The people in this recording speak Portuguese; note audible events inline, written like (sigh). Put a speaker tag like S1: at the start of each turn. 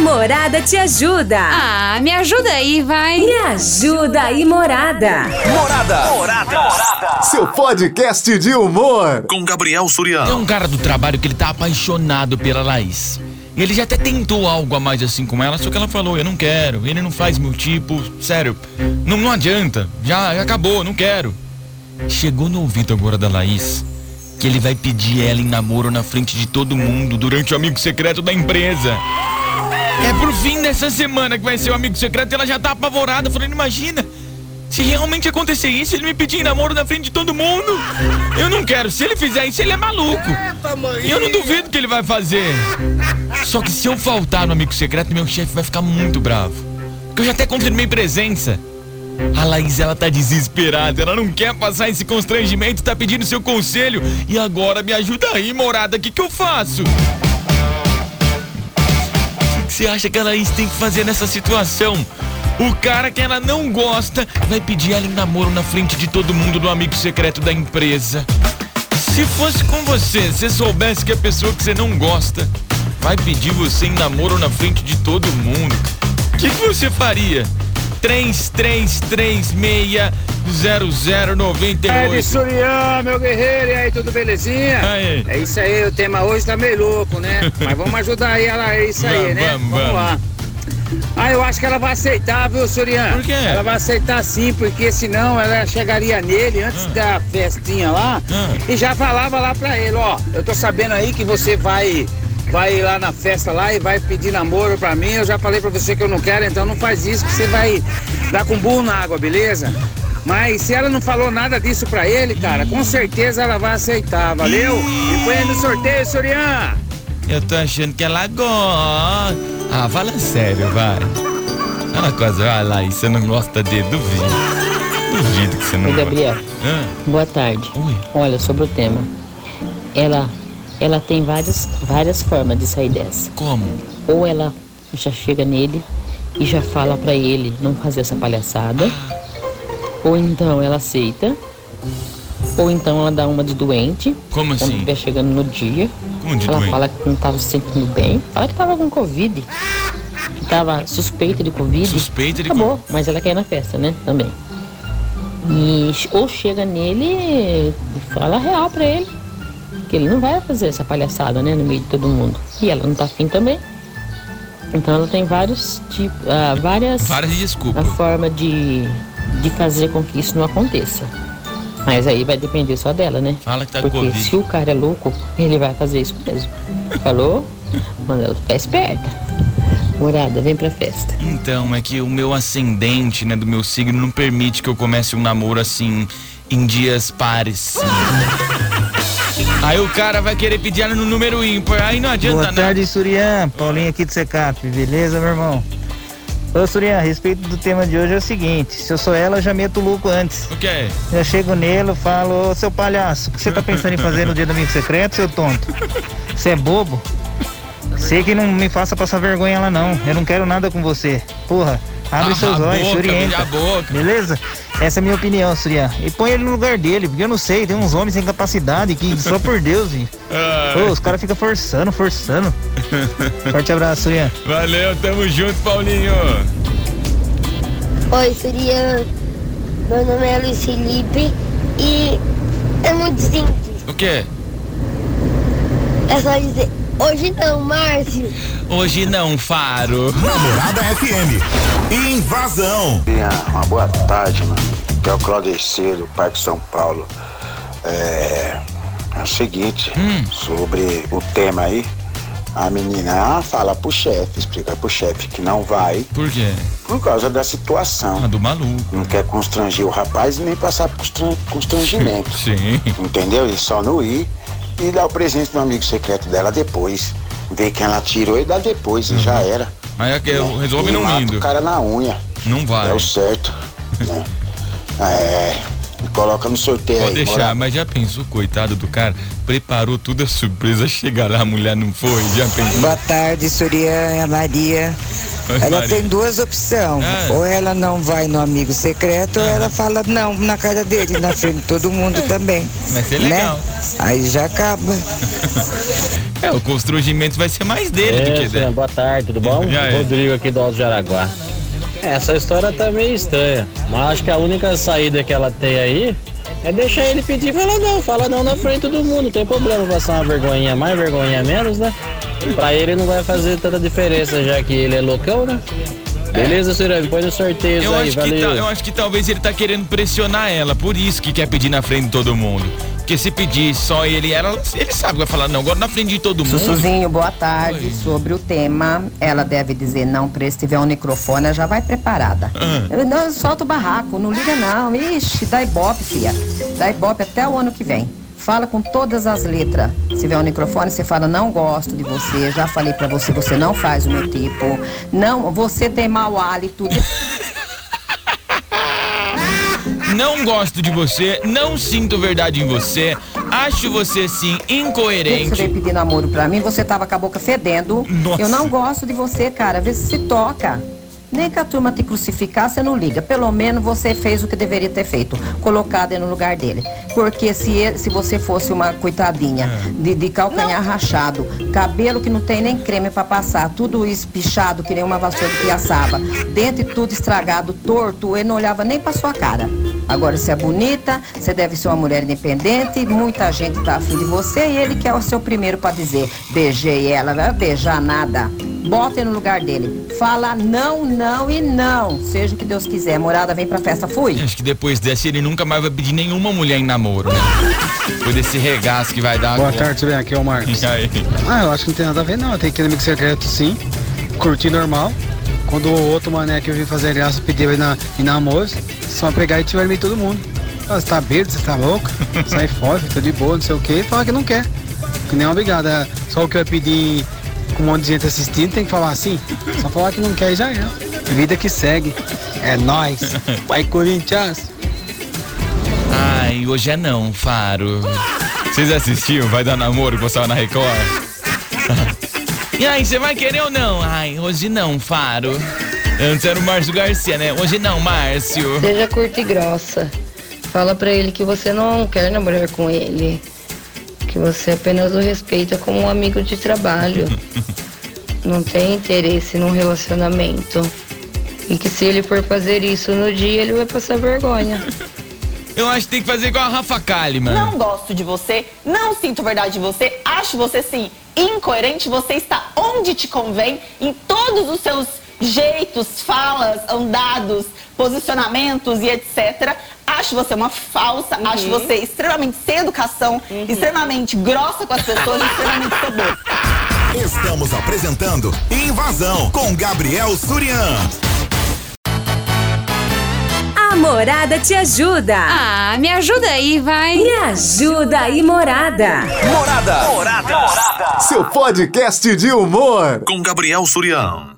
S1: Morada te ajuda.
S2: Ah, me ajuda aí, vai.
S1: Me ajuda aí, Morada.
S3: Morada. Morada. Seu podcast de humor.
S4: Com Gabriel Suriano.
S5: Tem um cara do trabalho que ele tá apaixonado pela Laís. Ele já até tentou algo a mais assim com ela, só que ela falou, eu não quero, ele não faz meu tipo, sério, não, não adianta, já, já acabou, não quero. Chegou no ouvido agora da Laís que ele vai pedir ela em namoro na frente de todo mundo durante o amigo secreto da empresa. É pro fim dessa semana que vai ser o amigo secreto e ela já tá apavorada, falando, imagina, se realmente acontecer isso, ele me pedir namoro na frente de todo mundo. Eu não quero. Se ele fizer isso, ele é maluco. E eu não duvido que ele vai fazer. Só que se eu faltar no amigo secreto, meu chefe vai ficar muito bravo. Porque eu já até confirmei presença. A Laís, ela tá desesperada, ela não quer passar esse constrangimento, tá pedindo seu conselho. E agora me ajuda aí, morada, o que, que eu faço? Você acha que a Laís tem que fazer nessa situação? O cara que ela não gosta vai pedir ela em namoro na frente de todo mundo do amigo secreto da empresa. Se fosse com você, se soubesse que a pessoa que você não gosta vai pedir você em namoro na frente de todo mundo, o que, que você faria? 33360098.
S6: É de Surian, meu guerreiro, e aí, tudo belezinha?
S5: Aí.
S6: É isso aí, o tema hoje tá meio louco, né? (laughs) Mas vamos ajudar aí, ela, é isso aí,
S5: Vamos,
S6: né?
S5: vamos,
S6: lá. Ah, eu acho que ela vai aceitar, viu, Surian?
S5: Por quê?
S6: Ela vai aceitar sim, porque senão ela chegaria nele antes da festinha lá
S5: Ah.
S6: e já falava lá pra ele, ó, eu tô sabendo aí que você vai vai lá na festa lá e vai pedir namoro pra mim, eu já falei pra você que eu não quero, então não faz isso que você vai dar com burro na água, beleza? Mas se ela não falou nada disso pra ele, cara, com certeza ela vai aceitar, valeu? E põe aí no sorteio, Surian!
S5: Eu tô achando que ela gosta. Ah, fala sério, vai. Fala coisa, vai lá, e você não gosta dele, duvido. Duvido que você não
S7: Oi,
S5: gosta.
S7: Gabriel.
S5: Ah,
S7: Boa tarde.
S5: Oi.
S7: Olha, sobre o tema. Ela, ela tem várias, várias formas de sair dessa.
S5: como?
S7: Ou ela já chega nele e já fala pra ele não fazer essa palhaçada. Ou então ela aceita. Ou então ela dá uma de doente.
S5: Como
S7: Quando
S5: assim?
S7: estiver chegando no dia.
S5: Como de
S7: ela
S5: doente?
S7: fala que não estava se sentindo bem. Fala que tava com Covid. Que tava suspeita de Covid.
S5: Suspeita de
S7: Acabou, mas ela quer ir na festa, né? Também. E ou chega nele e fala real pra ele. Que ele não vai fazer essa palhaçada, né? No meio de todo mundo. E ela não tá afim também. Então ela tem vários tipos, ah, várias
S5: Várias
S7: a
S5: desculpas.
S7: forma de, de fazer com que isso não aconteça. Mas aí vai depender só dela, né?
S5: Fala que tá
S7: Porque
S5: Covid.
S7: se o cara é louco, ele vai fazer isso mesmo. Falou? Manda ela ficar esperta. Morada, vem pra festa.
S5: Então, é que o meu ascendente, né, do meu signo não permite que eu comece um namoro assim em dias pares. (laughs) Aí o cara vai querer pedir ela no número ímpar, aí não adianta
S8: Boa
S5: nada.
S8: tarde, Surian. Paulinho aqui do Secap, beleza, meu irmão? Ô, Surian, a respeito do tema de hoje é o seguinte: se eu sou ela, eu já meto o louco antes.
S5: O que é?
S8: Já chego nele, falo, ô seu palhaço, o que você tá pensando em fazer no dia do amigo secreto, seu tonto? Você é bobo? Sei que não me faça passar vergonha lá não. Eu não quero nada com você. Porra, abre
S5: Ah,
S8: seus
S5: a
S8: olhos, se
S5: boca,
S8: orienta.
S5: a boca.
S8: Beleza? Essa é a minha opinião, Surian. E põe ele no lugar dele, porque eu não sei, tem uns homens sem capacidade que só por (laughs) Deus, gente.
S5: Ah,
S8: Ô, os caras ficam forçando, forçando. (laughs) Forte abraço, Surian.
S5: valeu, tamo junto, Paulinho.
S9: Oi, Surian. Meu nome é Luiz Felipe e é muito simples.
S5: O que?
S9: É só dizer, hoje não, Márcio.
S5: Hoje não, Faro.
S3: Morada FM. Invasão.
S10: Uma boa tarde, mano. Que é o Claudecer do Parque São Paulo. É, é o seguinte, sobre o tema aí, a menina fala pro chefe, explica pro chefe que não vai
S5: Por quê?
S10: por causa da situação.
S5: Ah, do maluco.
S10: Não quer constranger o rapaz e nem passar por constran- constrangimento.
S5: Sim.
S10: Entendeu? E só não ir e dar o presente do amigo secreto dela depois. Ver quem ela tirou e dá depois, e já era.
S5: Mas é que eu resolve
S10: E
S5: não
S10: mata
S5: indo.
S10: o cara na unha.
S5: Não vai.
S10: É o certo. né? (laughs) É. Coloca no sorteio
S5: Pode
S10: aí.
S5: deixar,
S10: bora.
S5: mas já pensou, coitado do cara? Preparou tudo a surpresa, (laughs) chega lá, a mulher não foi, já pensou?
S11: Boa tarde, Surian, Maria. Ela
S5: Maria.
S11: tem duas opções.
S5: Ah.
S11: Ou ela não vai no amigo secreto, ou ela fala não na cara dele, na frente de todo mundo também.
S5: Vai ser
S11: né?
S5: legal.
S11: Aí já acaba. (laughs)
S5: É, o constrangimento vai ser mais dele do que
S4: É,
S5: dela.
S4: boa tarde, tudo bom?
S5: Aí?
S4: Rodrigo aqui do Alto de Araguá. Essa história tá meio estranha, mas acho que a única saída que ela tem aí é deixar ele pedir e falar não, fala não na frente de todo mundo, não tem problema, passar uma vergonhinha mais, vergonhinha menos, né? Pra ele não vai fazer tanta diferença, já que ele é loucão, né? Beleza, Cirane, põe no sorteio
S5: Eu
S4: aí,
S5: acho, que
S4: valeu.
S5: ta- eu acho que talvez ele tá querendo pressionar ela, por isso que quer pedir na frente de todo mundo. Porque se pedir só ele e ela, ele sabe que vai falar, não, agora na frente de todo mundo.
S12: Sussuzinho, boa tarde. Sobre o tema, ela deve dizer não pra ele. Se tiver um microfone, ela já vai preparada.
S5: Ah.
S12: Não, solta o barraco, não liga não. Ixi, dá ibope, filha. Dá ibope até o ano que vem. Fala com todas as letras. Se tiver um microfone, você fala, não gosto de você, já falei pra você, você não faz o meu tipo. Não, você tem mau hálito. (laughs)
S5: Não gosto de você, não sinto verdade em você, acho você sim
S12: Você
S5: incoerente.
S12: veio pedir namoro pra mim, você tava com a boca fedendo.
S5: Nossa.
S12: Eu não gosto de você, cara. Vê se se toca. Nem que a turma te crucificar, você não liga. Pelo menos você fez o que deveria ter feito. Colocado no lugar dele. Porque se, ele- se você fosse uma coitadinha de, de calcanhar rachado, cabelo que não tem nem creme pra passar, tudo espichado, que nem uma vassoura de piaçaba, dente tudo estragado, torto, ele não olhava nem pra sua cara. Agora, você é bonita, você deve ser uma mulher independente, muita gente tá afim de você e ele quer o seu primeiro pra dizer, beijei ela, vai beijar nada. Bota ele no lugar dele. Fala não, não e não. Seja o que Deus quiser. Morada, vem pra festa. Fui.
S5: Acho que depois dessa ele nunca mais vai pedir nenhuma mulher em namoro, né? Depois desse regaço que vai dar.
S13: Boa
S5: agora.
S13: tarde, bem? Aqui é o Marcos. (laughs)
S5: E aí?
S13: Ah, eu acho que não tem nada a ver não. Tem que amigo secreto sim. Curtir normal. Quando o outro mané que eu vim fazer graça pediu na, na namoro, só pegar e tiver meio todo mundo. Ah, você tá bêbado, você tá louco? (laughs) Sai fora, tô de boa, não sei o que, fala que não quer. Que nem obrigado. É só o que eu pedi com um monte de gente assistindo, tem que falar assim. Só falar que não quer e já é. Vida que segue. É nóis. Vai Corinthians.
S5: Ai, hoje é não, Faro. Vocês assistiam? Vai dar namoro que passava na Record? (laughs) E aí, você vai querer ou não? Ai, hoje não, Faro. Antes era o Márcio Garcia, né? Hoje não, Márcio.
S14: Seja curta e grossa. Fala pra ele que você não quer namorar com ele. Que você apenas o respeita como um amigo de trabalho. (laughs) Não tem interesse num relacionamento. E que se ele for fazer isso no dia, ele vai passar vergonha. (laughs)
S5: Eu acho que tem que fazer igual a Rafa Kalimann.
S15: Não gosto de você, não sinto verdade de você, acho você sim incoerente, você está onde te convém, em todos os seus jeitos, falas, andados, posicionamentos e etc. Acho você uma falsa, acho você extremamente sem educação, extremamente grossa com as pessoas, extremamente soberba.
S3: Estamos apresentando Invasão com Gabriel Surian.
S1: A Morada te ajuda.
S2: Ah, me ajuda aí, vai.
S1: Me ajuda aí, Morada.
S3: Morada. Morada. Seu podcast de humor.
S16: Com Gabriel Surião.